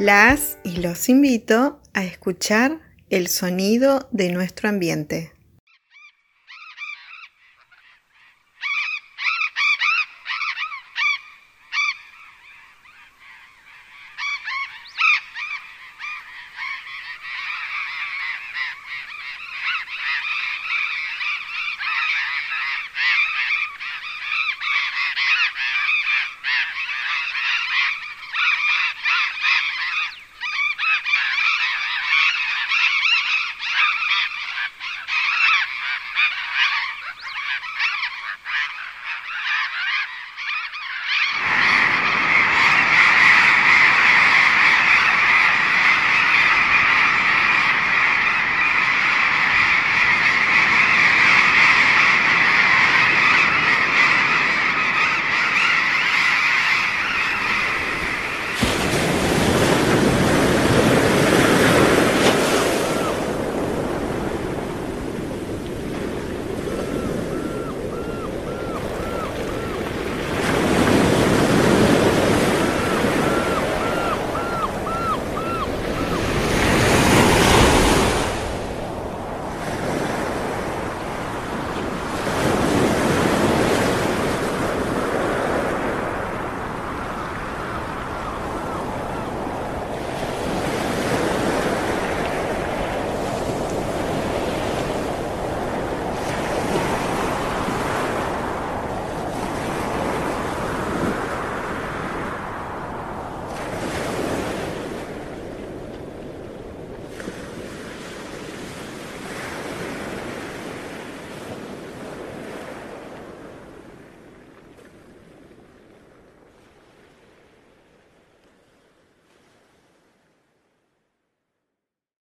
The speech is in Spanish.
Las y los invito a escuchar el sonido de nuestro ambiente.